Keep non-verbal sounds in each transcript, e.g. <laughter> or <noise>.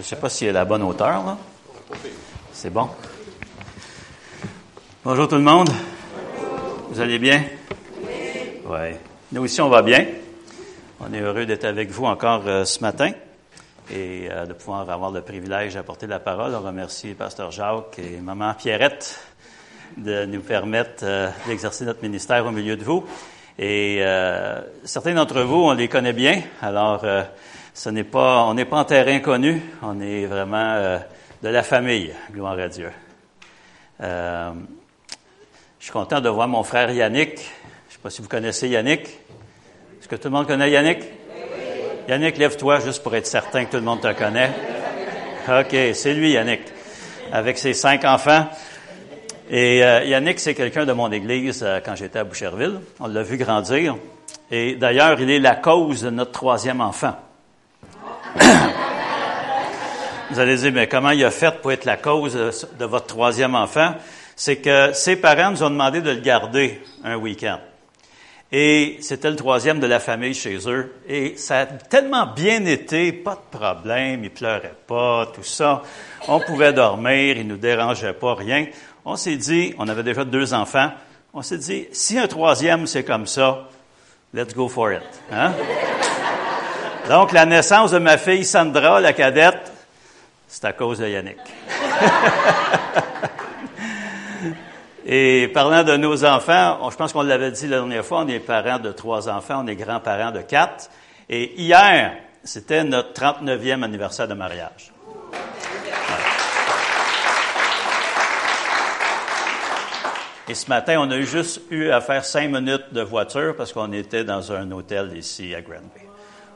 Je ne sais pas s'il est à la bonne hauteur, là. C'est bon. Bonjour tout le monde. Vous allez bien? Oui. Nous aussi, on va bien. On est heureux d'être avec vous encore euh, ce matin et euh, de pouvoir avoir le privilège d'apporter la parole. On remercie Pasteur Jacques et Maman Pierrette de nous permettre euh, d'exercer notre ministère au milieu de vous. Et certains d'entre vous, on les connaît bien. Alors, ce n'est pas, on n'est pas en terrain connu. On est vraiment de la famille. Gloire à Dieu. je suis content de voir mon frère Yannick. Je ne sais pas si vous connaissez Yannick. Est-ce que tout le monde connaît Yannick? Yannick, lève-toi juste pour être certain que tout le monde te connaît. OK, c'est lui, Yannick, avec ses cinq enfants. Et euh, Yannick, c'est quelqu'un de mon église euh, quand j'étais à Boucherville. On l'a vu grandir. Et d'ailleurs, il est la cause de notre troisième enfant. Vous allez dire, mais comment il a fait pour être la cause de votre troisième enfant? C'est que ses parents nous ont demandé de le garder un week-end. Et c'était le troisième de la famille chez eux. Et ça a tellement bien été, pas de problème, ils pleuraient pas, tout ça. On pouvait dormir, ils nous dérangeaient pas, rien. On s'est dit, on avait déjà deux enfants, on s'est dit, si un troisième c'est comme ça, let's go for it. Hein? Donc, la naissance de ma fille Sandra, la cadette, c'est à cause de Yannick. <laughs> Et parlant de nos enfants, je pense qu'on l'avait dit la dernière fois, on est parents de trois enfants, on est grands-parents de quatre. Et hier, c'était notre 39e anniversaire de mariage. Et ce matin, on a juste eu à faire cinq minutes de voiture parce qu'on était dans un hôtel ici à Granby.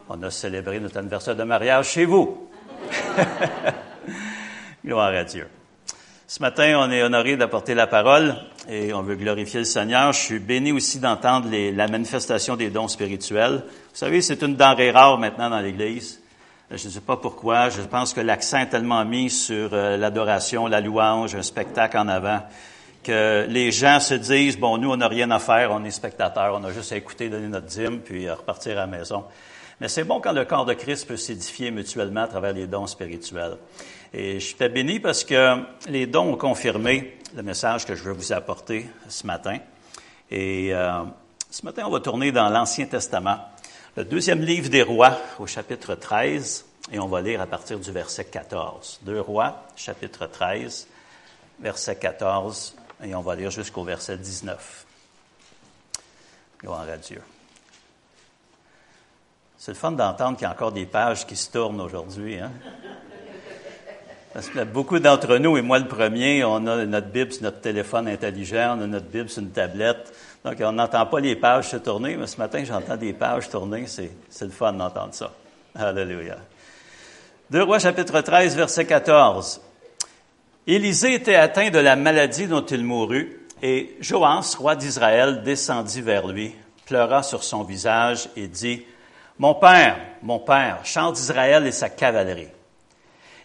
On a célébré notre anniversaire de mariage chez vous. <laughs> Gloire à Dieu. Ce matin, on est honoré d'apporter la parole et on veut glorifier le Seigneur. Je suis béni aussi d'entendre la manifestation des dons spirituels. Vous savez, c'est une denrée rare maintenant dans l'Église. Je ne sais pas pourquoi. Je pense que l'accent est tellement mis sur euh, l'adoration, la louange, un spectacle en avant, que les gens se disent, bon, nous, on n'a rien à faire, on est spectateurs, on a juste à écouter, donner notre dîme, puis repartir à la maison. Mais c'est bon quand le corps de Christ peut s'édifier mutuellement à travers les dons spirituels. Et je suis béni parce que les dons ont confirmé le message que je veux vous apporter ce matin. Et euh, ce matin, on va tourner dans l'Ancien Testament, le deuxième livre des rois au chapitre 13, et on va lire à partir du verset 14. Deux rois, chapitre 13, verset 14, et on va lire jusqu'au verset 19. Gloire à Dieu. C'est le fun d'entendre qu'il y a encore des pages qui se tournent aujourd'hui. Hein? Parce que beaucoup d'entre nous, et moi le premier, on a notre Bible sur notre téléphone intelligent, on a notre Bible sur une tablette. Donc, on n'entend pas les pages se tourner, mais ce matin, j'entends des pages tourner. C'est, c'est le fun d'entendre ça. Alléluia. Deux Rois, chapitre 13, verset 14. Élisée était atteint de la maladie dont il mourut, et Joas, roi d'Israël, descendit vers lui, pleura sur son visage et dit, Mon père, mon père, chante d'Israël et sa cavalerie.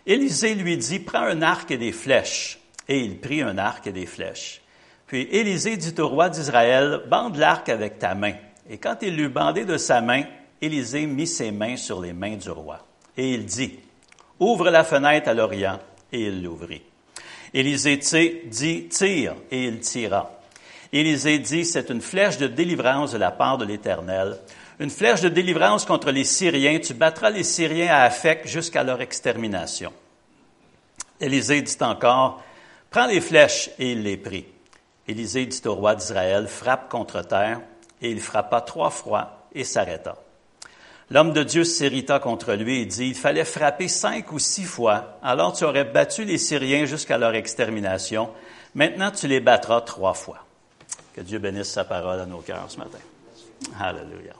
Élisée lui dit, prends un arc et des flèches. Et il prit un arc et des flèches. Puis Élisée dit au roi d'Israël, bande l'arc avec ta main. Et quand il l'eut bandé de sa main, Élisée mit ses mains sur les mains du roi. Et il dit, ouvre la fenêtre à l'Orient. Et il l'ouvrit. Élisée dit, tire. Et il tira. Élisée dit, c'est une flèche de délivrance de la part de l'Éternel une flèche de délivrance contre les Syriens. Tu battras les Syriens à Afek jusqu'à leur extermination. Élisée dit encore, prends les flèches, et il les prit. Élisée dit au roi d'Israël, frappe contre terre, et il frappa trois fois et s'arrêta. L'homme de Dieu s'irrita contre lui et dit, il fallait frapper cinq ou six fois, alors tu aurais battu les Syriens jusqu'à leur extermination. Maintenant, tu les battras trois fois. Que Dieu bénisse sa parole à nos cœurs ce matin. Alléluia.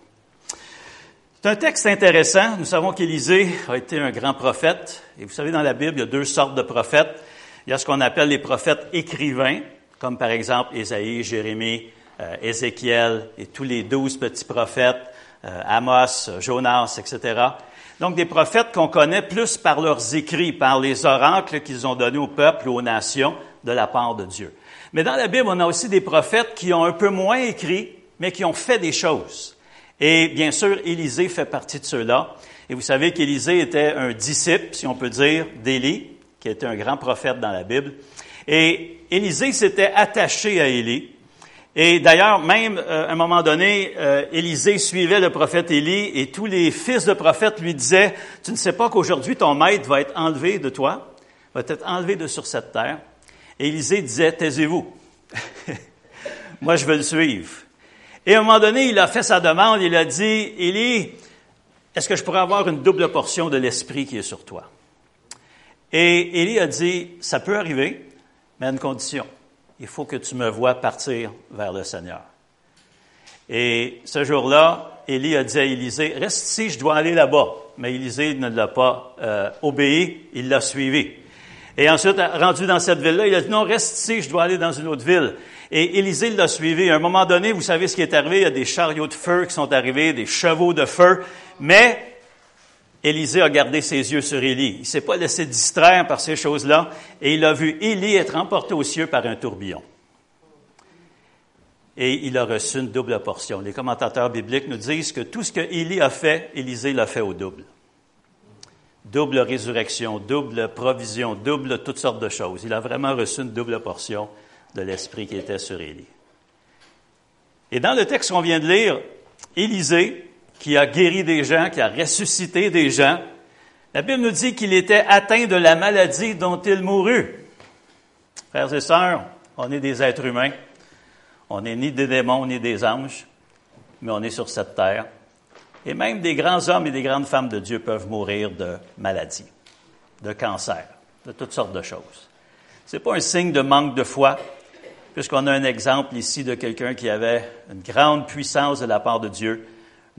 C'est un texte intéressant. Nous savons qu'Élisée a été un grand prophète. Et vous savez, dans la Bible, il y a deux sortes de prophètes. Il y a ce qu'on appelle les prophètes écrivains, comme par exemple Ésaïe, Jérémie, euh, Ézéchiel et tous les douze petits prophètes, Amos, Jonas, etc. Donc des prophètes qu'on connaît plus par leurs écrits, par les oracles qu'ils ont donnés au peuple ou aux nations de la part de Dieu. Mais dans la Bible, on a aussi des prophètes qui ont un peu moins écrit, mais qui ont fait des choses. Et bien sûr, Élisée fait partie de ceux-là. Et vous savez qu'Élisée était un disciple, si on peut dire, d'Élie, qui était un grand prophète dans la Bible. Et Élisée s'était attaché à Élie. Et d'ailleurs, même euh, à un moment donné, euh, Élisée suivait le prophète Élie et tous les fils de prophètes lui disaient, tu ne sais pas qu'aujourd'hui ton maître va être enlevé de toi, va être enlevé de sur cette terre. Et Élisée disait, taisez-vous. <laughs> Moi, je veux le suivre. Et à un moment donné, il a fait sa demande, il a dit, Élie, est-ce que je pourrais avoir une double portion de l'esprit qui est sur toi? Et Élie a dit, ça peut arriver, mais à une condition. Il faut que tu me vois partir vers le Seigneur. Et ce jour-là, Élie a dit à Élisée, reste ici, je dois aller là-bas. Mais Élisée ne l'a pas euh, obéi, il l'a suivi. Et ensuite, rendu dans cette ville-là, il a dit, non, reste ici, je dois aller dans une autre ville. Et Élisée l'a suivi. À un moment donné, vous savez ce qui est arrivé, il y a des chariots de feu qui sont arrivés, des chevaux de feu. Mais Élisée a gardé ses yeux sur Élie. Il s'est pas laissé distraire par ces choses-là et il a vu Élie être emporté aux cieux par un tourbillon. Et il a reçu une double portion. Les commentateurs bibliques nous disent que tout ce que Élie a fait, Élisée l'a fait au double. Double résurrection, double provision, double toutes sortes de choses. Il a vraiment reçu une double portion de l'esprit qui était sur Élie. Et dans le texte qu'on vient de lire, Élisée, qui a guéri des gens, qui a ressuscité des gens. La Bible nous dit qu'il était atteint de la maladie dont il mourut. Frères et sœurs, on est des êtres humains. On n'est ni des démons ni des anges, mais on est sur cette terre. Et même des grands hommes et des grandes femmes de Dieu peuvent mourir de maladie, de cancer, de toutes sortes de choses. Ce n'est pas un signe de manque de foi, puisqu'on a un exemple ici de quelqu'un qui avait une grande puissance de la part de Dieu,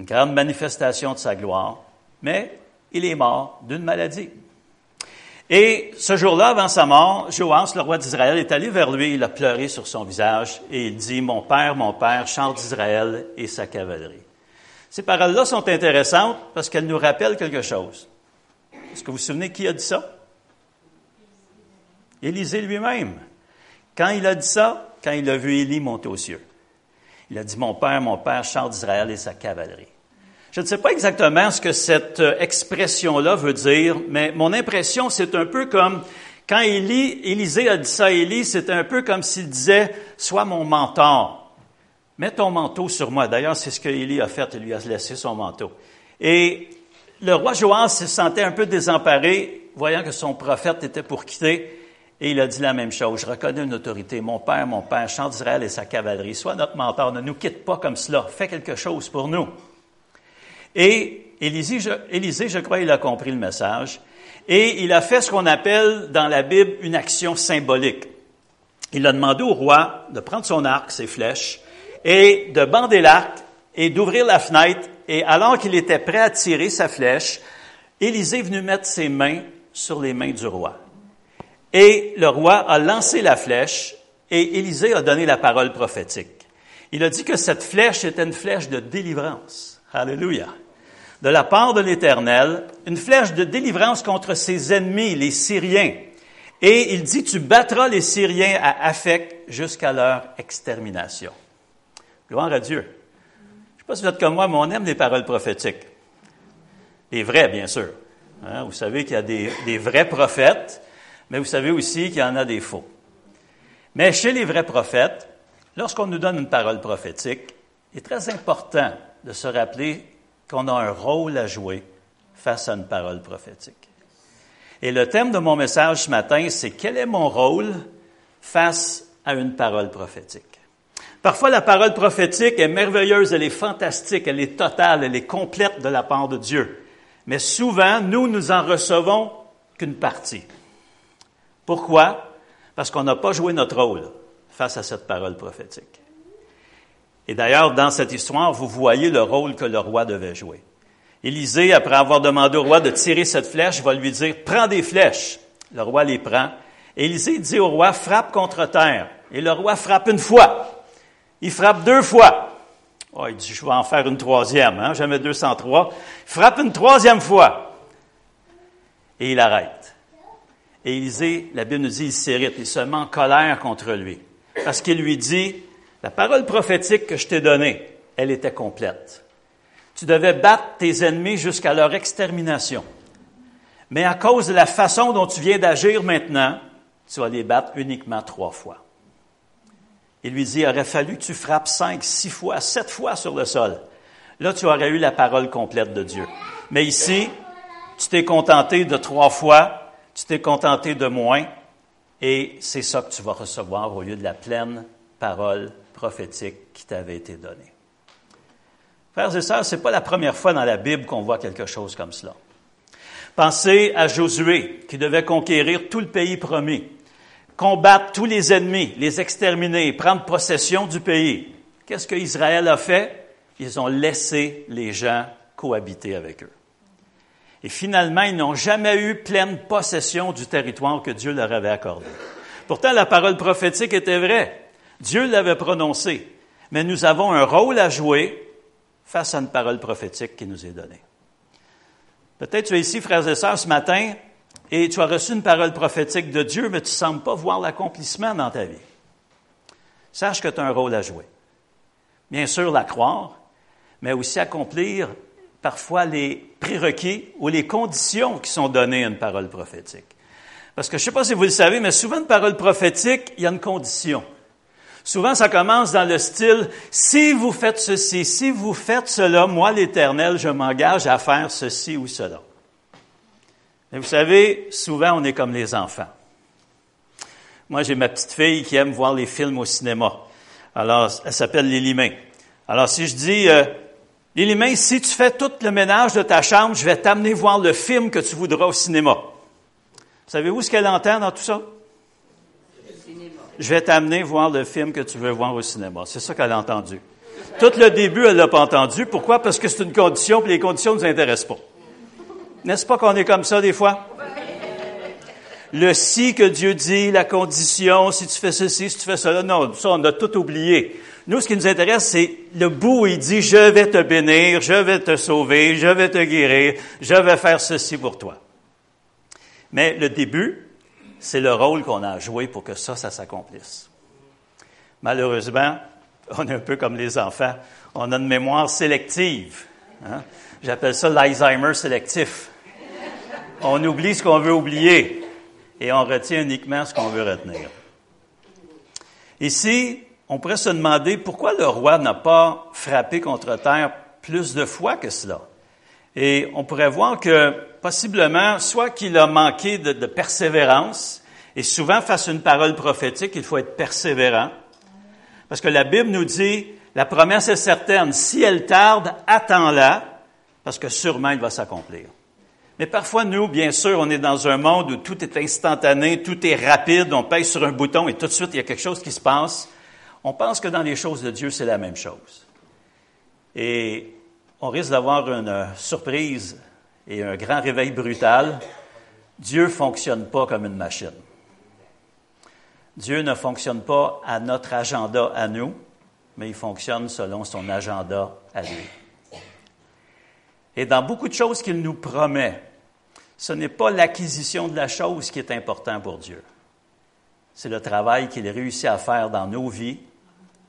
une grande manifestation de sa gloire, mais il est mort d'une maladie. Et ce jour-là, avant sa mort, Joas, le roi d'Israël, est allé vers lui, il a pleuré sur son visage et il dit, Mon père, mon père, chante d'Israël et sa cavalerie. Ces paroles-là sont intéressantes parce qu'elles nous rappellent quelque chose. Est-ce que vous vous souvenez qui a dit ça? Élisée lui-même. Quand il a dit ça, quand il a vu Élie monter aux cieux. Il a dit, mon père, mon père, chante d'Israël et sa cavalerie. Je ne sais pas exactement ce que cette euh, expression-là veut dire, mais mon impression, c'est un peu comme quand Élie, Élisée a dit ça à Élie, c'est un peu comme s'il disait, sois mon mentor. Mets ton manteau sur moi. D'ailleurs, c'est ce que Élie a fait. Il lui a laissé son manteau. Et le roi Joas se sentait un peu désemparé, voyant que son prophète était pour quitter. Et il a dit la même chose. Je reconnais une autorité. Mon père, mon père, chant d'Israël et sa cavalerie. Sois notre mentor. Ne nous quitte pas comme cela. Fais quelque chose pour nous. Et Élisée, je, Élisée, je crois, il a compris le message. Et il a fait ce qu'on appelle dans la Bible une action symbolique. Il a demandé au roi de prendre son arc, ses flèches, et de bander l'arc et d'ouvrir la fenêtre. Et alors qu'il était prêt à tirer sa flèche, Élisée est venu mettre ses mains sur les mains du roi. Et le roi a lancé la flèche et Élisée a donné la parole prophétique. Il a dit que cette flèche était une flèche de délivrance. Alléluia. De la part de l'Éternel, une flèche de délivrance contre ses ennemis, les Syriens. Et il dit, tu battras les Syriens à Afek jusqu'à leur extermination. Gloire à Dieu. Je ne sais pas si vous êtes comme moi, mais on aime les paroles prophétiques. Les vrais, bien sûr. Hein, vous savez qu'il y a des vrais prophètes mais vous savez aussi qu'il y en a des faux. Mais chez les vrais prophètes, lorsqu'on nous donne une parole prophétique, il est très important de se rappeler qu'on a un rôle à jouer face à une parole prophétique. Et le thème de mon message ce matin, c'est quel est mon rôle face à une parole prophétique? Parfois, la parole prophétique est merveilleuse, elle est fantastique, elle est totale, elle est complète de la part de Dieu. Mais souvent, nous, nous en recevons qu'une partie. Pourquoi? Parce qu'on n'a pas joué notre rôle face à cette parole prophétique. Et d'ailleurs, dans cette histoire, vous voyez le rôle que le roi devait jouer. Élisée, après avoir demandé au roi de tirer cette flèche, va lui dire, prends des flèches. Le roi les prend. Élisée dit au roi, frappe contre terre. Et le roi frappe une fois. Il frappe deux fois. Oh, il dit, je vais en faire une troisième, hein, jamais 203. Il frappe une troisième fois. Et il arrête. Et Élisée, la Bible nous dit, il s'irrite, il se met en colère contre lui. Parce qu'il lui dit, la parole prophétique que je t'ai donnée, elle était complète. Tu devais battre tes ennemis jusqu'à leur extermination. Mais à cause de la façon dont tu viens d'agir maintenant, tu vas les battre uniquement trois fois. Il lui dit, il aurait fallu que tu frappes cinq, six fois, sept fois sur le sol. Là, tu aurais eu la parole complète de Dieu. Mais ici, tu t'es contenté de trois fois, tu t'es contenté de moins, et c'est ça que tu vas recevoir au lieu de la pleine parole prophétique qui t'avait été donnée. Frères et sœurs, c'est pas la première fois dans la Bible qu'on voit quelque chose comme cela. Pensez à Josué, qui devait conquérir tout le pays promis, combattre tous les ennemis, les exterminer, prendre possession du pays. Qu'est-ce que Israël a fait? Ils ont laissé les gens cohabiter avec eux. Et finalement, ils n'ont jamais eu pleine possession du territoire que Dieu leur avait accordé. Pourtant, la parole prophétique était vraie. Dieu l'avait prononcée. Mais nous avons un rôle à jouer face à une parole prophétique qui nous est donnée. Peut-être tu es ici, frères et sœurs, ce matin, et tu as reçu une parole prophétique de Dieu, mais tu ne sembles pas voir l'accomplissement dans ta vie. Sache que tu as un rôle à jouer. Bien sûr, la croire, mais aussi accomplir parfois les prérequis ou les conditions qui sont données à une parole prophétique. Parce que je ne sais pas si vous le savez, mais souvent une parole prophétique, il y a une condition. Souvent, ça commence dans le style, si vous faites ceci, si vous faites cela, moi l'Éternel, je m'engage à faire ceci ou cela. Mais vous savez, souvent, on est comme les enfants. Moi, j'ai ma petite fille qui aime voir les films au cinéma. Alors, elle s'appelle May. Alors, si je dis, euh, Lily May, si tu fais tout le ménage de ta chambre, je vais t'amener voir le film que tu voudras au cinéma. Savez-vous ce qu'elle entend dans tout ça? Je vais t'amener voir le film que tu veux voir au cinéma. C'est ça qu'elle a entendu. Tout le début, elle l'a pas entendu. Pourquoi? Parce que c'est une condition, puis les conditions ne nous intéressent pas. N'est-ce pas qu'on est comme ça des fois? Le si que Dieu dit, la condition, si tu fais ceci, si tu fais cela, non, ça, on a tout oublié. Nous, ce qui nous intéresse, c'est le bout où il dit, je vais te bénir, je vais te sauver, je vais te guérir, je vais faire ceci pour toi. Mais le début, c'est le rôle qu'on a à jouer pour que ça, ça s'accomplisse. Malheureusement, on est un peu comme les enfants. On a une mémoire sélective. Hein? J'appelle ça l'Alzheimer sélectif. On oublie ce qu'on veut oublier et on retient uniquement ce qu'on veut retenir. Ici, on pourrait se demander pourquoi le roi n'a pas frappé contre terre plus de fois que cela. Et on pourrait voir que possiblement, soit qu'il a manqué de, persévérance, et souvent face à une parole prophétique, il faut être persévérant, parce que la Bible nous dit, la promesse est certaine, si elle tarde, attends-la, parce que sûrement il va s'accomplir. Mais parfois, nous, bien sûr, on est dans un monde où tout est instantané, tout est rapide, on pèse sur un bouton et tout de suite, il y a quelque chose qui se passe. On pense que dans les choses de Dieu, c'est la même chose. Et on risque d'avoir une surprise et un grand réveil brutal. Dieu ne fonctionne pas comme une machine. Dieu ne fonctionne pas à notre agenda à nous, mais il fonctionne selon son agenda à lui. Et dans beaucoup de choses qu'il nous promet, ce n'est pas l'acquisition de la chose qui est important pour Dieu. C'est le travail qu'il réussit à faire dans nos vies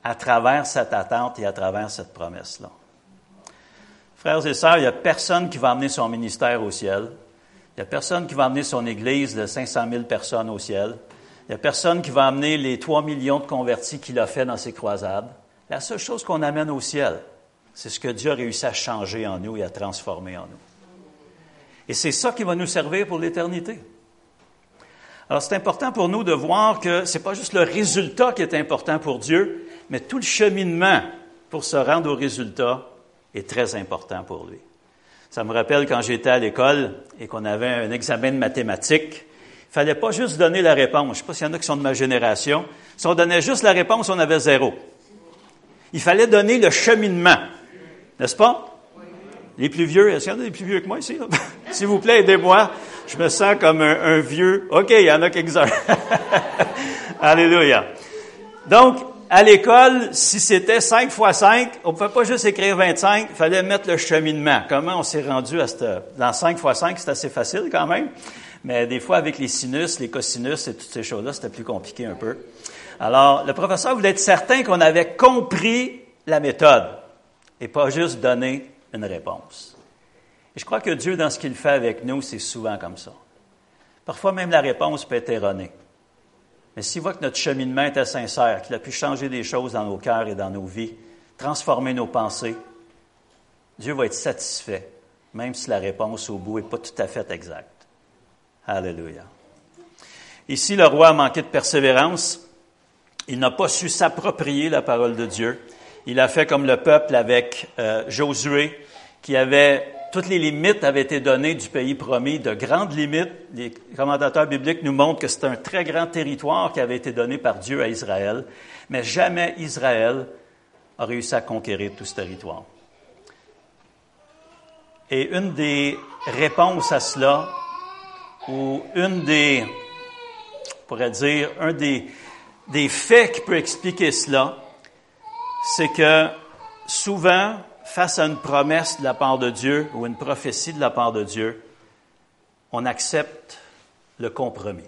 à travers cette attente et à travers cette promesse-là. Frères et sœurs, il n'y a personne qui va amener son ministère au ciel. Il n'y a personne qui va amener son Église de 500 000 personnes au ciel. Il n'y a personne qui va amener les 3 millions de convertis qu'il a fait dans ses croisades. La seule chose qu'on amène au ciel, c'est ce que Dieu a réussi à changer en nous et à transformer en nous. Et c'est ça qui va nous servir pour l'éternité. Alors c'est important pour nous de voir que ce n'est pas juste le résultat qui est important pour Dieu, mais tout le cheminement pour se rendre au résultat est très important pour lui. Ça me rappelle quand j'étais à l'école et qu'on avait un examen de mathématiques, il fallait pas juste donner la réponse. Je ne sais pas s'il y en a qui sont de ma génération. Si on donnait juste la réponse, on avait zéro. Il fallait donner le cheminement. N'est-ce pas? Les plus vieux, est-ce qu'il y en a des plus vieux que moi ici? <laughs> S'il vous plaît, aidez-moi. Je me sens comme un, vieux. OK, il y en a quelques-uns. <laughs> Alléluia. Donc, à l'école, si c'était 5 fois 5, on ne pouvait pas juste écrire 25, il fallait mettre le cheminement. Comment on s'est rendu à cette... Dans 5 fois 5, c'est assez facile quand même. Mais des fois, avec les sinus, les cosinus et toutes ces choses-là, c'était plus compliqué un peu. Alors, le professeur voulait être certain qu'on avait compris la méthode et pas juste donner une réponse. Et je crois que Dieu, dans ce qu'il fait avec nous, c'est souvent comme ça. Parfois même la réponse peut être erronée. Mais s'il voit que notre cheminement est sincère, qu'il a pu changer des choses dans nos cœurs et dans nos vies, transformer nos pensées, Dieu va être satisfait, même si la réponse au bout n'est pas tout à fait exacte. Alléluia. Ici, le roi a manqué de persévérance. Il n'a pas su s'approprier la parole de Dieu. Il a fait comme le peuple avec euh, Josué, qui avait toutes les limites avaient été données du pays promis, de grandes limites. Les commentateurs bibliques nous montrent que c'est un très grand territoire qui avait été donné par Dieu à Israël, mais jamais Israël a réussi à conquérir tout ce territoire. Et une des réponses à cela, ou une des, on pourrait dire, un des, des faits qui peut expliquer cela, c'est que souvent, face à une promesse de la part de Dieu ou une prophétie de la part de Dieu, on accepte le compromis.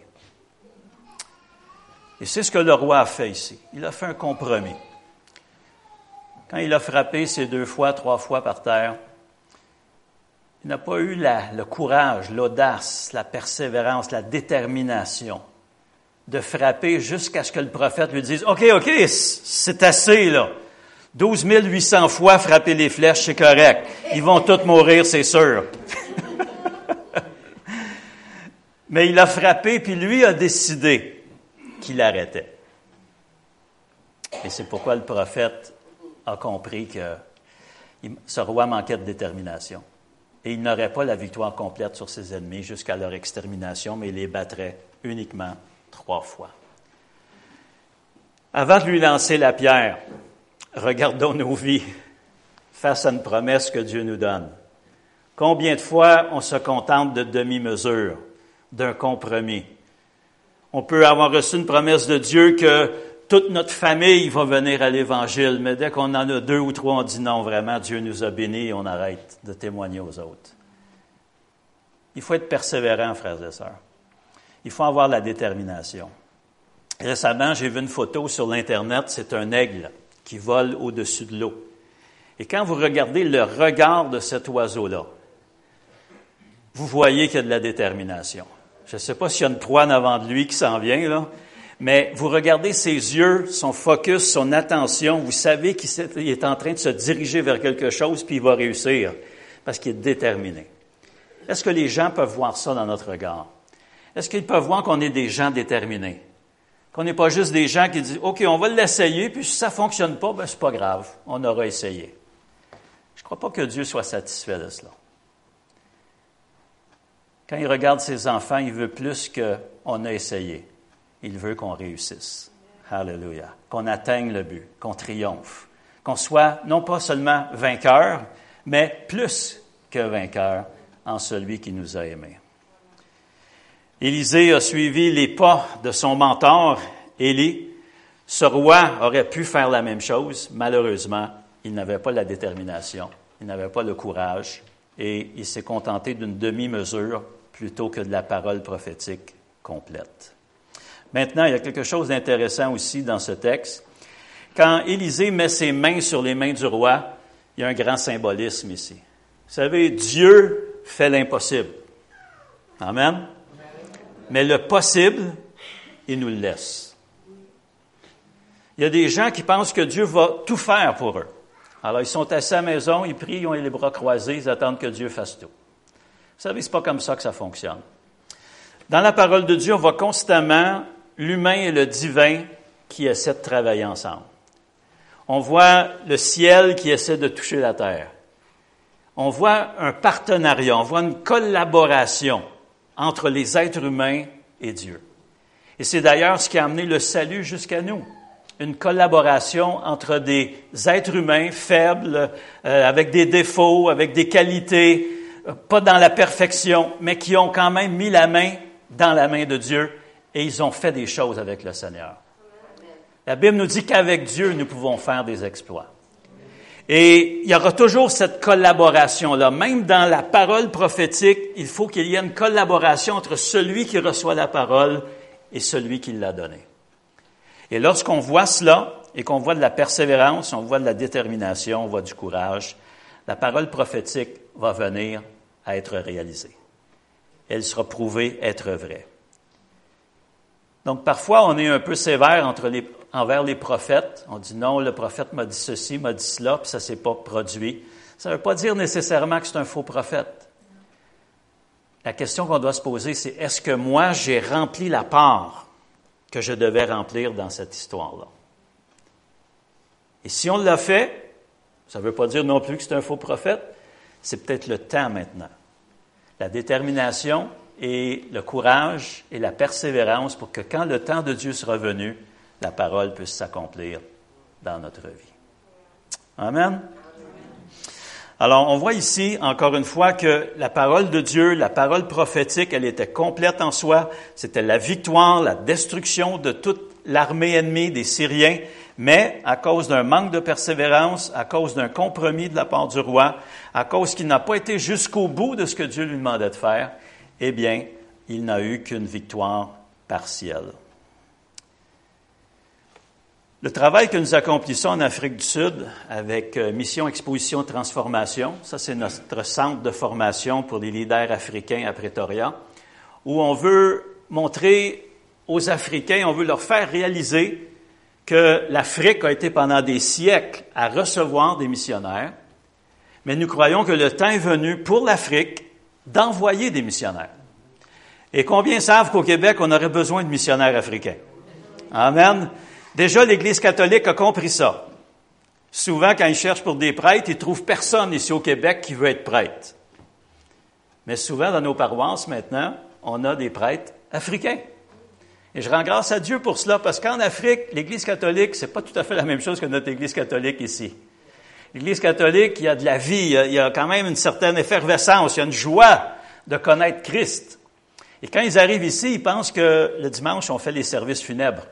Et c'est ce que le roi a fait ici. Il a fait un compromis. Quand il a frappé ces deux fois, trois fois par terre, il n'a pas eu le courage, l'audace, la persévérance, la détermination de frapper jusqu'à ce que le prophète lui dise, OK, OK, c'est assez, là. 12 800 fois frapper les flèches, c'est correct. Ils vont tous mourir, c'est sûr. <laughs> Mais il a frappé, puis lui a décidé qu'il arrêtait. Et c'est pourquoi le prophète a compris que ce roi manquait de détermination et il n'aurait pas la victoire complète sur ses ennemis jusqu'à leur extermination, mais il les battrait uniquement trois fois. Avant de lui lancer la pierre, regardons nos vies face à une promesse que Dieu nous donne. Combien de fois on se contente de demi-mesure, d'un compromis? On peut avoir reçu une promesse de Dieu que toute notre famille va venir à l'Évangile, mais dès qu'on en a deux ou trois, on dit non, vraiment, Dieu nous a bénis on arrête de témoigner aux autres. Il faut être persévérant, frères et sœurs. Il faut avoir la détermination. Récemment, j'ai vu une photo sur l'Internet, c'est un aigle qui vole au-dessus de l'eau. Et quand vous regardez le regard de cet oiseau-là, vous voyez qu'il y a de la détermination. Je ne sais pas s'il y a une proie en avant de lui qui s'en vient, là, mais vous regardez ses yeux, son focus, son attention, vous savez qu'il est en train de se diriger vers quelque chose, puis il va réussir, parce qu'il est déterminé. Est-ce que les gens peuvent voir ça dans notre regard? Est-ce qu'ils peuvent voir qu'on est des gens déterminés? Qu'on n'est pas juste des gens qui disent, OK, on va l'essayer, puis si ça ne fonctionne pas, ben, c'est pas grave, on aura essayé. Je ne crois pas que Dieu soit satisfait de cela. Quand il regarde ses enfants, il veut plus qu'on a essayé il veut qu'on réussisse. Hallelujah. Qu'on atteigne le but, qu'on triomphe, qu'on soit non pas seulement vainqueur, mais plus que vainqueur en celui qui nous a aimés. Élisée a suivi les pas de son mentor, Élie. Ce roi aurait pu faire la même chose. Malheureusement, il n'avait pas la détermination, il n'avait pas le courage et il s'est contenté d'une demi-mesure plutôt que de la parole prophétique complète. Maintenant, il y a quelque chose d'intéressant aussi dans ce texte. Quand Élisée met ses mains sur les mains du roi, il y a un grand symbolisme ici. Vous savez, Dieu fait l'impossible. Amen. Mais le possible, il nous le laisse. Il y a des gens qui pensent que Dieu va tout faire pour eux. Alors, ils sont à la maison, ils prient, ils ont les bras croisés, ils attendent que Dieu fasse tout. Vous savez, c'est pas comme ça que ça fonctionne. Dans la parole de Dieu, on va constamment l'humain et le divin qui essaient de travailler ensemble. On voit le ciel qui essaie de toucher la terre. On voit un partenariat, on voit une collaboration entre les êtres humains et Dieu. Et c'est d'ailleurs ce qui a amené le salut jusqu'à nous. Une collaboration entre des êtres humains faibles, euh, avec des défauts, avec des qualités, euh, pas dans la perfection, mais qui ont quand même mis la main dans la main de Dieu et ils ont fait des choses avec le Seigneur. La Bible nous dit qu'avec Dieu, nous pouvons faire des exploits. Et il y aura toujours cette collaboration-là. Même dans la parole prophétique, il faut qu'il y ait une collaboration entre celui qui reçoit la parole et celui qui l'a donnée. Et lorsqu'on voit cela et qu'on voit de la persévérance, on voit de la détermination, on voit du courage, la parole prophétique va venir à être réalisée. Elle sera prouvée être vraie. Donc parfois, on est un peu sévère envers les prophètes. On dit non, le prophète m'a dit ceci, m'a dit cela, puis ça s'est pas produit. Ça ne veut pas dire nécessairement que c'est un faux prophète. La question qu'on doit se poser, c'est est-ce que moi, j'ai rempli la part que je devais remplir dans cette histoire-là? Et si on l'a fait, ça ne veut pas dire non plus que c'est un faux prophète, c'est peut-être le temps maintenant. La détermination et le courage et la persévérance pour que quand le temps de Dieu sera venu, la parole puisse s'accomplir dans notre vie. Amen. Alors, on voit ici, encore une fois, que la parole de Dieu, la parole prophétique, elle était complète en soi. C'était la victoire, la destruction de toute l'armée ennemie des Syriens. Mais, à cause d'un manque de persévérance, à cause d'un compromis de la part du roi, à cause qu'il n'a pas été jusqu'au bout de ce que Dieu lui demandait de faire, eh bien, il n'a eu qu'une victoire partielle. Le travail que nous accomplissons en Afrique du Sud avec euh, Mission Exposition Transformation, ça c'est notre centre de formation pour les leaders africains à Pretoria, où on veut montrer aux Africains, on veut leur faire réaliser que l'Afrique a été pendant des siècles à recevoir des missionnaires, mais nous croyons que le temps est venu pour l'Afrique d'envoyer des missionnaires. Et combien savent qu'au Québec, on aurait besoin de missionnaires africains? Amen. Déjà, l'Église catholique a compris ça. Souvent, quand ils cherchent pour des prêtres, ils trouvent personne ici au Québec qui veut être prêtre. Mais souvent, dans nos paroisses, maintenant, on a des prêtres africains. Et je rends grâce à Dieu pour cela, parce qu'en Afrique, l'Église catholique, c'est pas tout à fait la même chose que notre Église catholique ici. L'Église catholique, il y a de la vie, il y a quand même une certaine effervescence, il y a une joie de connaître Christ. Et quand ils arrivent ici, ils pensent que le dimanche, on fait les services funèbres.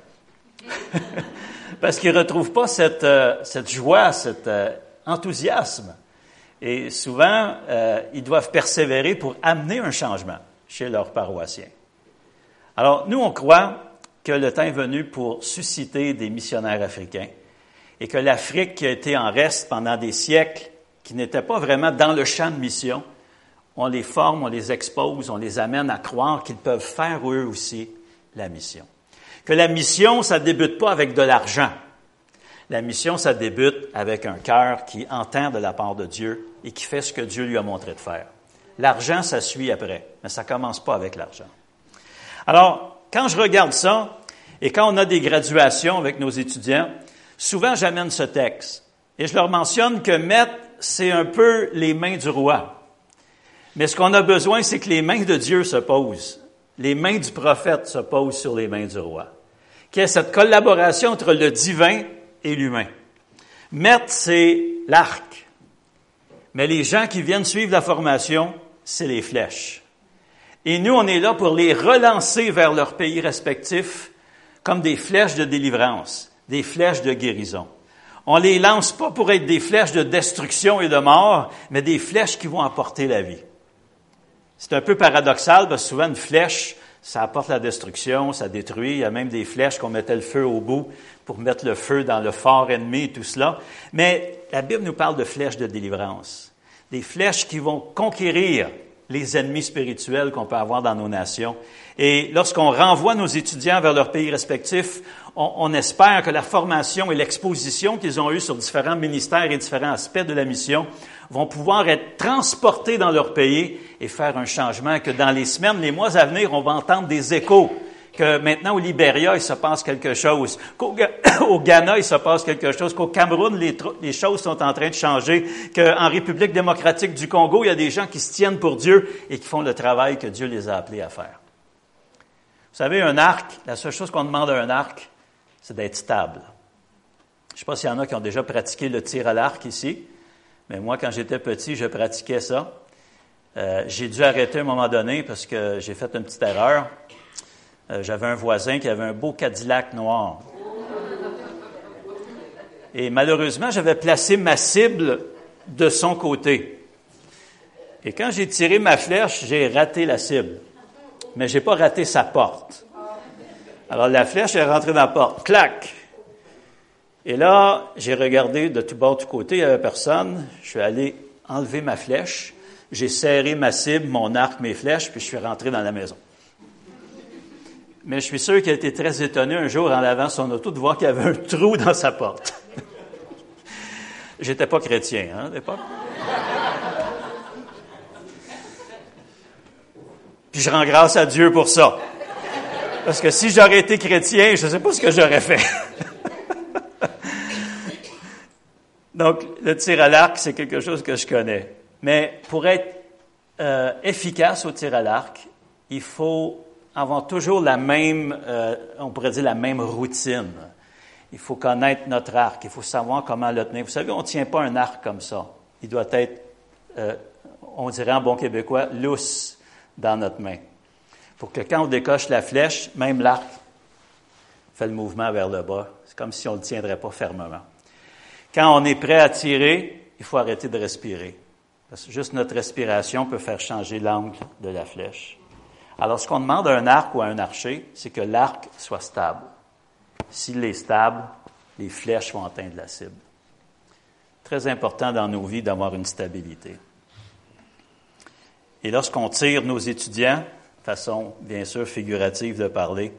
<laughs> Parce qu'ils ne retrouvent pas cette, euh, joie, cet euh, enthousiasme. Et souvent, euh, ils doivent persévérer pour amener un changement chez leurs paroissiens. Alors, nous, on croit que le temps est venu pour susciter des missionnaires africains et que l'Afrique qui a été en reste pendant des siècles, qui n'était pas vraiment dans le champ de mission, on les forme, on les expose, on les amène à croire qu'ils peuvent faire eux aussi la mission que la mission, ça débute pas avec de l'argent. La mission, ça débute avec un cœur qui entend de la part de Dieu et qui fait ce que Dieu lui a montré de faire. L'argent, ça suit après, mais ça commence pas avec l'argent. Alors, quand je regarde ça, et quand on a des graduations avec nos étudiants, souvent j'amène ce texte. Et je leur mentionne que maître, c'est un peu les mains du roi. Mais ce qu'on a besoin, c'est que les mains de Dieu se posent les mains du prophète se posent sur les mains du roi. Qu'il y ait cette collaboration entre le divin et l'humain. Maître, c'est l'arc. Mais les gens qui viennent suivre la formation, c'est les flèches. Et nous, on est là pour les relancer vers leur pays respectif comme des flèches de délivrance, des flèches de guérison. On les lance pas pour être des flèches de destruction et de mort, mais des flèches qui vont apporter la vie. C'est un peu paradoxal parce que souvent une flèche, ça apporte la destruction, ça détruit. Il y a même des flèches qu'on mettait le feu au bout pour mettre le feu dans le fort ennemi et tout cela. Mais la Bible nous parle de flèches de délivrance. Des flèches qui vont conquérir les ennemis spirituels qu'on peut avoir dans nos nations. Et lorsqu'on renvoie nos étudiants vers leur pays respectifs, on, on espère que la formation et l'exposition qu'ils ont eue sur différents ministères et différents aspects de la mission vont pouvoir être transportés dans leur pays et faire un changement, que dans les semaines, les mois à venir, on va entendre des échos que maintenant au Libéria, il se passe quelque chose, qu'au <coughs> Ghana, il se passe quelque chose, qu'au Cameroun, les, choses sont en train de changer, qu'en République démocratique du Congo, il y a des gens qui se tiennent pour Dieu et qui font le travail que Dieu les a appelés à faire. Vous savez, un arc, la seule chose qu'on demande à un arc, c'est d'être stable. Je ne sais pas s'il y en a qui ont déjà pratiqué le tir à l'arc ici. Mais moi, quand j'étais petit, je pratiquais ça. Euh, j'ai dû arrêter à un moment donné parce que j'ai fait une petite erreur. Euh, j'avais un voisin qui avait un beau Cadillac noir. Et malheureusement, j'avais placé ma cible de son côté. Et quand j'ai tiré ma flèche, j'ai raté la cible. Mais j'ai pas raté sa porte. Alors la flèche est rentrée dans la porte. Clac! Et là, j'ai regardé de tout bord, de tout côté, il n'y avait personne. Je suis allé enlevé ma flèche, j'ai serré ma cible, mon arc, mes flèches, puis je suis rentré dans la maison. Mais je suis sûr a été très étonné un jour en lavant son auto de voir qu'il y avait un trou dans sa porte. J'étais pas chrétien, hein, à l'époque. Puis je rends grâce à Dieu pour ça. Parce que si j'aurais été chrétien, je ne sais pas ce que j'aurais fait. Donc, le tir à l'arc, c'est quelque chose que je connais. Mais pour être euh, efficace au tir à l'arc, il faut avoir toujours la même, euh, on pourrait dire la même routine. Il faut connaître notre arc, il faut savoir comment le tenir. Vous savez, on ne tient pas un arc comme ça. Il doit être, euh, on dirait en bon québécois, lousse dans notre main. Pour que quand on décoche la flèche, même l'arc fait le mouvement vers le bas. C'est comme si on ne le tiendrait pas fermement. Quand on est prêt à tirer, il faut arrêter de respirer. Juste notre respiration peut faire changer l'angle de la flèche. Alors, ce qu'on demande à un arc ou à un archer, c'est que l'arc soit stable. S'il est stable, les flèches vont atteindre la cible. Très important dans nos vies d'avoir une stabilité. Et lorsqu'on tire nos étudiants, façon bien sûr figurative de parler,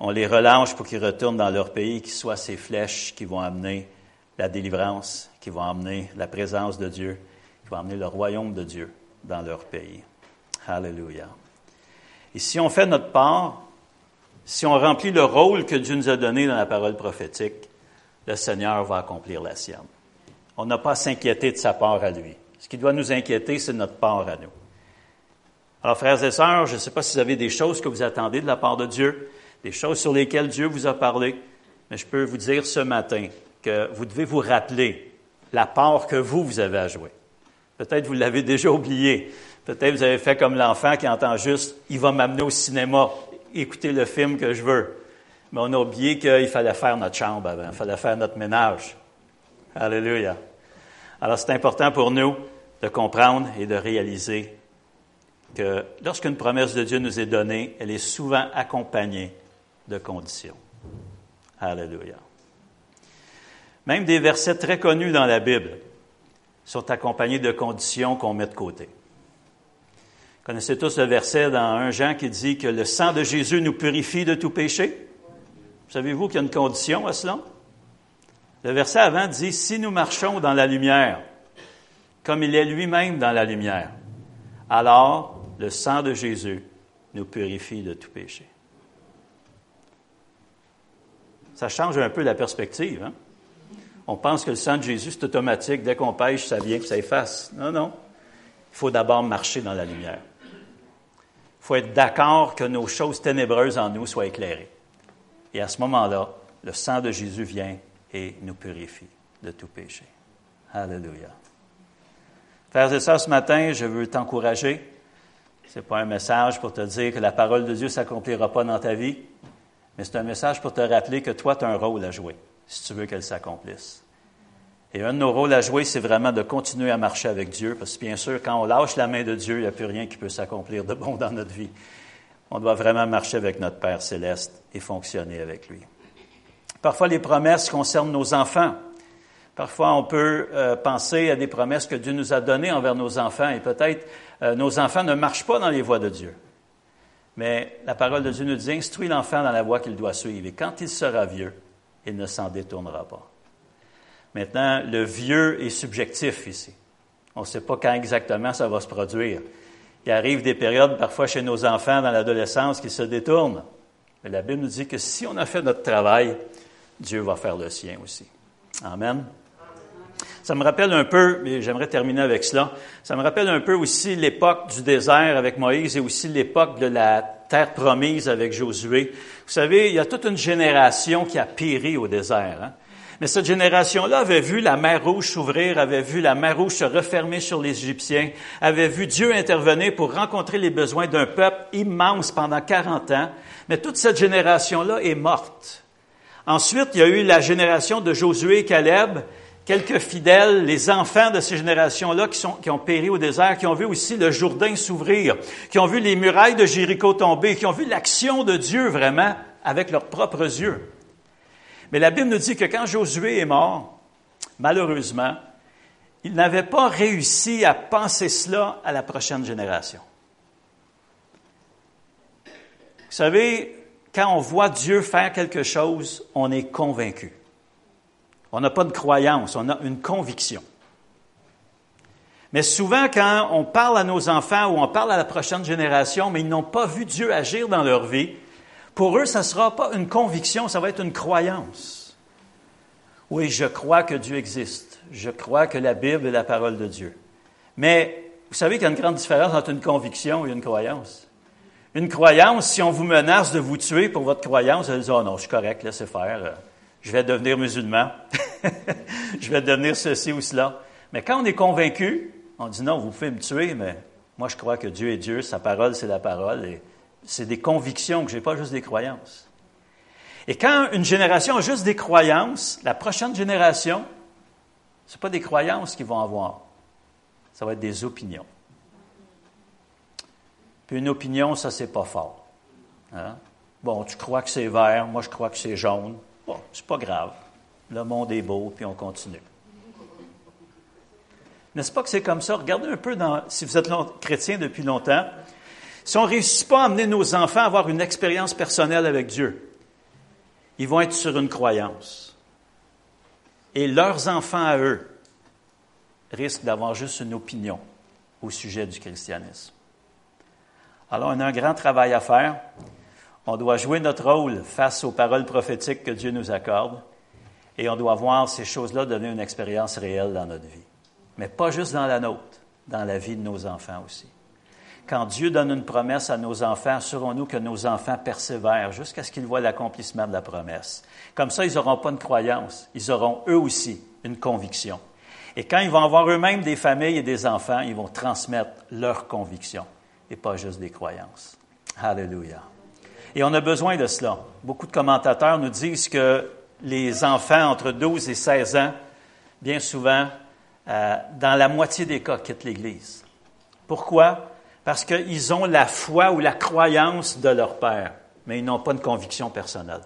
on les relâche pour qu'ils retournent dans leur pays, qu'ils soient ces flèches qui vont amener la délivrance, qui vont amener la présence de Dieu, qui vont amener le royaume de Dieu dans leur pays. Alléluia. Et si on fait notre part, si on remplit le rôle que Dieu nous a donné dans la parole prophétique, le Seigneur va accomplir la sienne. On n'a pas à s'inquiéter de sa part à lui. Ce qui doit nous inquiéter, c'est notre part à nous. Alors, frères et sœurs, je ne sais pas si vous avez des choses que vous attendez de la part de Dieu, des choses sur lesquelles Dieu vous a parlé, mais je peux vous dire ce matin que vous devez vous rappeler la part que vous, vous avez à jouer. Peut-être vous l'avez déjà oublié. Peut-être vous avez fait comme l'enfant qui entend juste, il va m'amener au cinéma, écouter le film que je veux. Mais on a oublié qu'il fallait faire notre chambre avant, il fallait faire notre ménage. Alléluia. Alors c'est important pour nous de comprendre et de réaliser que lorsqu'une promesse de Dieu nous est donnée, elle est souvent accompagnée de conditions. Alléluia. Même des versets très connus dans la Bible sont accompagnés de conditions qu'on met de côté. Connaissez tous le verset dans 1 Jean qui dit que le sang de Jésus nous purifie de tout péché? Savez-vous qu'il y a une condition à cela? Le verset avant dit, si nous marchons dans la lumière, comme il est lui-même dans la lumière, alors le sang de Jésus nous purifie de tout péché. Ça change un peu la perspective. Hein? On pense que le sang de Jésus, c'est automatique. Dès qu'on pêche, ça vient, que ça efface. Non, non. Il faut d'abord marcher dans la lumière. Faut être d'accord que nos choses ténébreuses en nous soient éclairées. Et à ce moment-là, le sang de Jésus vient et nous purifie de tout péché. Alléluia. Frères et sœurs, ce matin, je veux t'encourager ce n'est pas un message pour te dire que la parole de Dieu ne s'accomplira pas dans ta vie, mais c'est un message pour te rappeler que toi, tu as un rôle à jouer, si tu veux qu'elle s'accomplisse. Et un de nos rôles à jouer, c'est vraiment de continuer à marcher avec Dieu, parce que bien sûr, quand on lâche la main de Dieu, il n'y a plus rien qui peut s'accomplir de bon dans notre vie. On doit vraiment marcher avec notre Père céleste et fonctionner avec lui. Parfois, les promesses concernent nos enfants. Parfois, on peut euh, penser à des promesses que Dieu nous a données envers nos enfants et peut-être euh, nos enfants ne marchent pas dans les voies de Dieu. Mais la parole de Dieu nous dit, instruis l'enfant dans la voie qu'il doit suivre. Et quand il sera vieux, il ne s'en détournera pas. Maintenant, le vieux est subjectif ici. On ne sait pas quand exactement ça va se produire. Il arrive des périodes, parfois chez nos enfants dans l'adolescence, qui se détournent. Mais la Bible nous dit que si on a fait notre travail, Dieu va faire le sien aussi. Amen. Ça me rappelle un peu, et j'aimerais terminer avec cela, ça me rappelle un peu aussi l'époque du désert avec Moïse et aussi l'époque de la terre promise avec Josué. Vous savez, il y a toute une génération qui a péri au désert. Hein. Mais cette génération-là avait vu la mer Rouge s'ouvrir, avait vu la mer Rouge se refermer sur les Égyptiens, avait vu Dieu intervenir pour rencontrer les besoins d'un peuple immense pendant 40 ans. Mais toute cette génération-là est morte. Ensuite, il y a eu la génération de Josué et Caleb, quelques fidèles, les enfants de ces générations-là qui, qui ont péri au désert, qui ont vu aussi le Jourdain s'ouvrir, qui ont vu les murailles de Jéricho tomber, qui ont vu l'action de Dieu vraiment avec leurs propres yeux. Mais la Bible nous dit que quand Josué est mort, malheureusement, ils n'avaient pas réussi à penser cela à la prochaine génération. Vous savez, quand on voit Dieu faire quelque chose, on est convaincu. On n'a pas de croyance, on a une conviction. Mais souvent, quand on parle à nos enfants ou on parle à la prochaine génération, mais ils n'ont pas vu Dieu agir dans leur vie, pour eux, ça ne sera pas une conviction, ça va être une croyance. Oui, je crois que Dieu existe. Je crois que la Bible est la parole de Dieu. Mais vous savez qu'il y a une grande différence entre une conviction et une croyance. Une croyance, si on vous menace de vous tuer pour votre croyance, allez dire, oh non, je suis correct, laissez faire. Je vais devenir musulman. <laughs> je vais devenir ceci ou cela. Mais quand on est convaincu, on dit non, vous pouvez me tuer, mais moi je crois que Dieu est Dieu, sa parole c'est la parole, et c'est des convictions que je n'ai pas juste des croyances. Et quand une génération a juste des croyances, la prochaine génération, ce pas des croyances qu'ils vont avoir, ça va être des opinions. Puis une opinion, ça, c'est pas fort. Hein? Bon, tu crois que c'est vert, moi je crois que c'est jaune. Bon, c'est pas grave. Le monde est beau, puis on continue. N'est-ce pas que c'est comme ça? Regardez un peu dans, si vous êtes chrétien depuis longtemps. Si on ne réussit pas à amener nos enfants à avoir une expérience personnelle avec Dieu, ils vont être sur une croyance. Et leurs enfants à eux risquent d'avoir juste une opinion au sujet du christianisme. Alors, on a un grand travail à faire. On doit jouer notre rôle face aux paroles prophétiques que Dieu nous accorde. Et on doit voir ces choses-là donner une expérience réelle dans notre vie mais pas juste dans la nôtre, dans la vie de nos enfants aussi. Quand Dieu donne une promesse à nos enfants, assurons-nous que nos enfants persévèrent jusqu'à ce qu'ils voient l'accomplissement de la promesse. Comme ça, ils n'auront pas une croyance, ils auront eux aussi une conviction. Et quand ils vont avoir eux-mêmes des familles et des enfants, ils vont transmettre leurs convictions et pas juste des croyances. Alléluia. Et on a besoin de cela. Beaucoup de commentateurs nous disent que les enfants entre 12 et 16 ans, bien souvent, euh, dans la moitié des cas, quittent l'Église. Pourquoi? Parce qu'ils ont la foi ou la croyance de leur père, mais ils n'ont pas de conviction personnelle.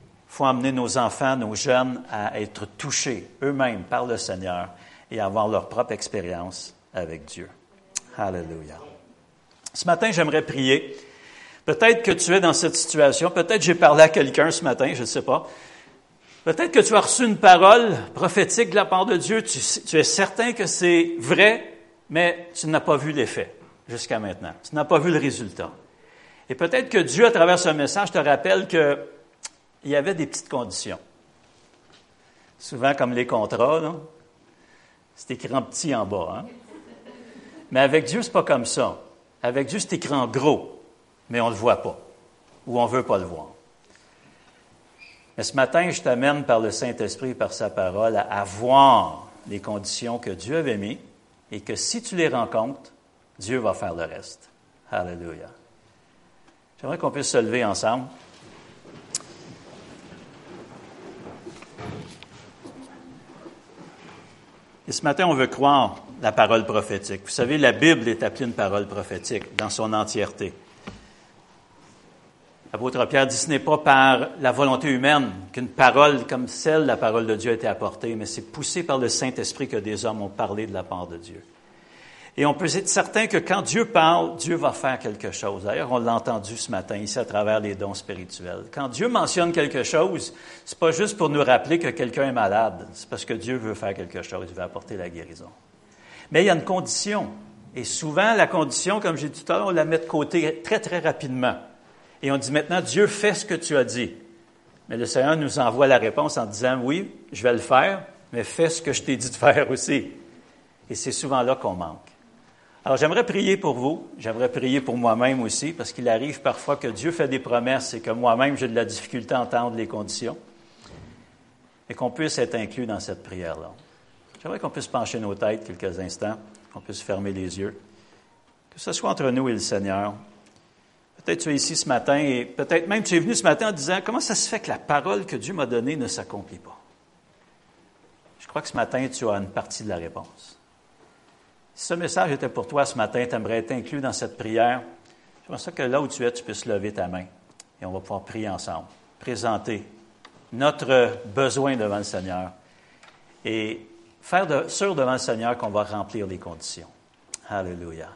Il faut amener nos enfants, nos jeunes à être touchés eux-mêmes par le Seigneur et avoir leur propre expérience avec Dieu. Alléluia. Ce matin, j'aimerais prier. Peut-être que tu es dans cette situation, peut-être j'ai parlé à quelqu'un ce matin, je ne sais pas. Peut-être que tu as reçu une parole prophétique de la part de Dieu, tu, es certain que c'est vrai, mais tu n'as pas vu l'effet jusqu'à maintenant. Tu n'as pas vu le résultat. Et peut-être que Dieu, à travers ce message, te rappelle qu'il y avait des petites conditions. Souvent, comme les contrats, c'est écrit en petit en bas. Hein. Mais avec Dieu, c'est pas comme ça. Avec Dieu, c'est écrit en gros, mais on ne le voit pas, ou on ne veut pas le voir. Mais ce matin, je t'amène par le Saint-Esprit par sa parole à, voir les conditions que Dieu avait mises et que si tu les rencontres, Dieu va faire le reste. Alléluia. J'aimerais qu'on puisse se lever ensemble. Et ce matin, on veut croire la parole prophétique. Vous savez, la Bible est appelée une parole prophétique dans son entièreté. L'apôtre Pierre dit, ce n'est pas par la volonté humaine qu'une parole comme celle, la parole de Dieu, a été apportée, mais c'est poussé par le Saint-Esprit que des hommes ont parlé de la part de Dieu. Et on peut être certain que quand Dieu parle, Dieu va faire quelque chose. D'ailleurs, on l'a entendu ce matin ici à travers les dons spirituels. Quand Dieu mentionne quelque chose, c'est pas juste pour nous rappeler que quelqu'un est malade. C'est parce que Dieu veut faire quelque chose. Il veut apporter la guérison. Mais il y a une condition. Et souvent, la condition, comme j'ai dit tout à l'heure, on la met de côté très, très rapidement. Et on dit maintenant, Dieu fait ce que tu as dit. Mais le Seigneur nous envoie la réponse en disant, oui, je vais le faire, mais fais ce que je t'ai dit de faire aussi. Et c'est souvent là qu'on manque. Alors j'aimerais prier pour vous, j'aimerais prier pour moi-même aussi, parce qu'il arrive parfois que Dieu fait des promesses et que moi-même j'ai de la difficulté à entendre les conditions, et qu'on puisse être inclus dans cette prière-là. J'aimerais qu'on puisse pencher nos têtes quelques instants, qu'on puisse fermer les yeux, que ce soit entre nous et le Seigneur. Peut-être tu es ici ce matin et peut-être même tu es venu ce matin en disant comment ça se fait que la parole que Dieu m'a donnée ne s'accomplit pas? Je crois que ce matin, tu as une partie de la réponse. Si ce message était pour toi ce matin, tu aimerais être inclus dans cette prière, je pense que là où tu es, tu puisses lever ta main et on va pouvoir prier ensemble, présenter notre besoin devant le Seigneur. Et faire de, sûr devant le Seigneur qu'on va remplir les conditions. Alléluia.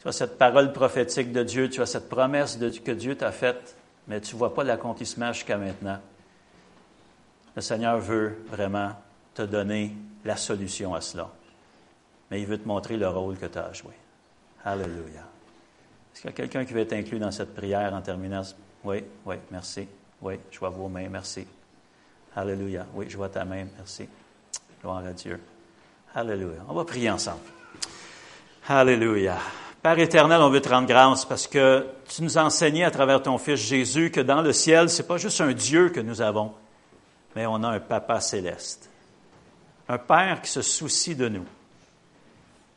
Tu as cette parole prophétique de Dieu, tu as cette promesse que Dieu t'a faite, mais tu ne vois pas l'accomplissement jusqu'à maintenant. Le Seigneur veut vraiment te donner la solution à cela. Mais il veut te montrer le rôle que tu as à jouer. Alléluia. Est-ce qu'il y a quelqu'un qui veut être inclus dans cette prière en terminant? Oui, oui, merci. Oui, je vois vos mains, merci. Alléluia. Oui, je vois ta main, merci. Gloire à Dieu. Alléluia. On va prier ensemble. Alléluia. Père éternel, on veut te rendre grâce parce que tu nous as enseigné à travers ton Fils Jésus que dans le ciel, ce n'est pas juste un Dieu que nous avons, mais on a un Papa céleste. Un Père qui se soucie de nous.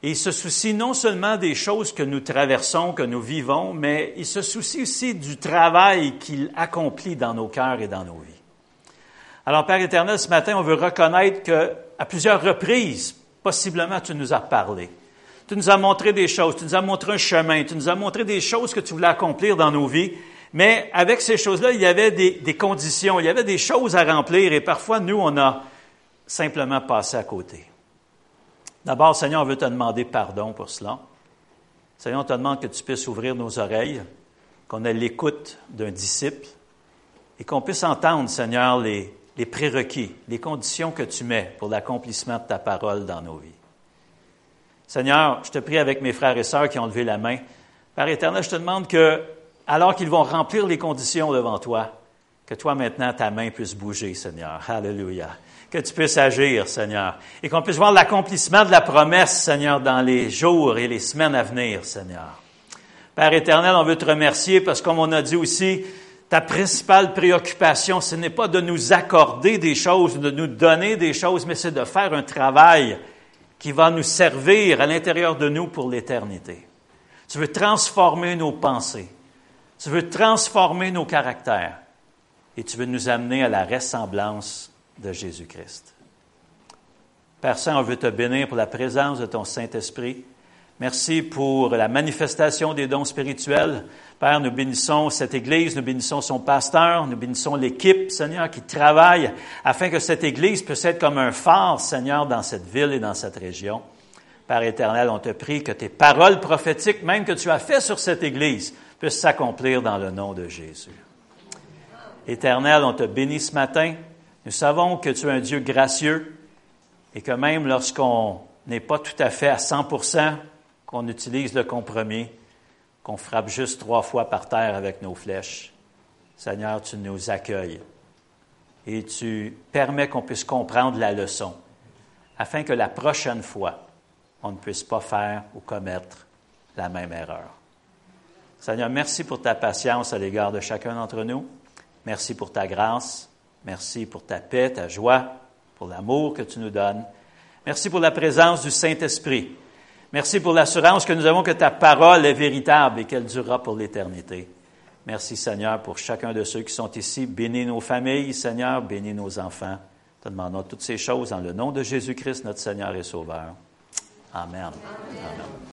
Il se soucie non seulement des choses que nous traversons, que nous vivons, mais il se soucie aussi du travail qu'il accomplit dans nos cœurs et dans nos vies. Alors, Père éternel, ce matin, on veut reconnaître que, à plusieurs reprises, possiblement, tu nous as parlé. Tu nous as montré des choses, tu nous as montré un chemin, tu nous as montré des choses que tu voulais accomplir dans nos vies. Mais avec ces choses-là, il y avait des, des, conditions, il y avait des choses à remplir et parfois, nous, on a simplement passé à côté. D'abord, Seigneur, on veut te demander pardon pour cela. Seigneur, on te demande que tu puisses ouvrir nos oreilles, qu'on ait l'écoute d'un disciple et qu'on puisse entendre, Seigneur, les, prérequis, les conditions que tu mets pour l'accomplissement de ta parole dans nos vies. Seigneur, je te prie avec mes frères et sœurs qui ont levé la main. Père éternel, je te demande que, alors qu'ils vont remplir les conditions devant toi, que toi maintenant ta main puisse bouger, Seigneur. Alléluia. Que tu puisses agir, Seigneur. Et qu'on puisse voir l'accomplissement de la promesse, Seigneur, dans les jours et les semaines à venir, Seigneur. Père éternel, on veut te remercier parce que, comme on a dit aussi, ta principale préoccupation, ce n'est pas de nous accorder des choses, de nous donner des choses, mais c'est de faire un travail qui va nous servir à l'intérieur de nous pour l'éternité. Tu veux transformer nos pensées. Tu veux transformer nos caractères. Et tu veux nous amener à la ressemblance de Jésus-Christ. Père Saint, on veut te bénir pour la présence de ton Saint-Esprit. Merci pour la manifestation des dons spirituels. Père, nous bénissons cette Église, nous bénissons son pasteur, nous bénissons l'équipe, Seigneur, qui travaille afin que cette Église puisse être comme un phare, Seigneur, dans cette ville et dans cette région. Père éternel, on te prie que tes paroles prophétiques, même que tu as faites sur cette Église, puissent s'accomplir dans le nom de Jésus. Éternel, on te bénit ce matin. Nous savons que tu es un Dieu gracieux et que même lorsqu'on n'est pas tout à fait à 100% qu'on utilise le compromis, qu'on frappe juste trois fois par terre avec nos flèches. Seigneur, tu nous accueilles et tu permets qu'on puisse comprendre la leçon, afin que la prochaine fois, on ne puisse pas faire ou commettre la même erreur. Seigneur, merci pour ta patience à l'égard de chacun d'entre nous. Merci pour ta grâce. Merci pour ta paix, ta joie, pour l'amour que tu nous donnes. Merci pour la présence du Saint-Esprit Merci pour l'assurance que nous avons que ta parole est véritable et qu'elle durera pour l'éternité. Merci Seigneur pour chacun de ceux qui sont ici. Bénis nos familles, Seigneur, bénis nos enfants. Te demandons toutes ces choses dans le nom de Jésus-Christ, notre Seigneur et Sauveur. Amen.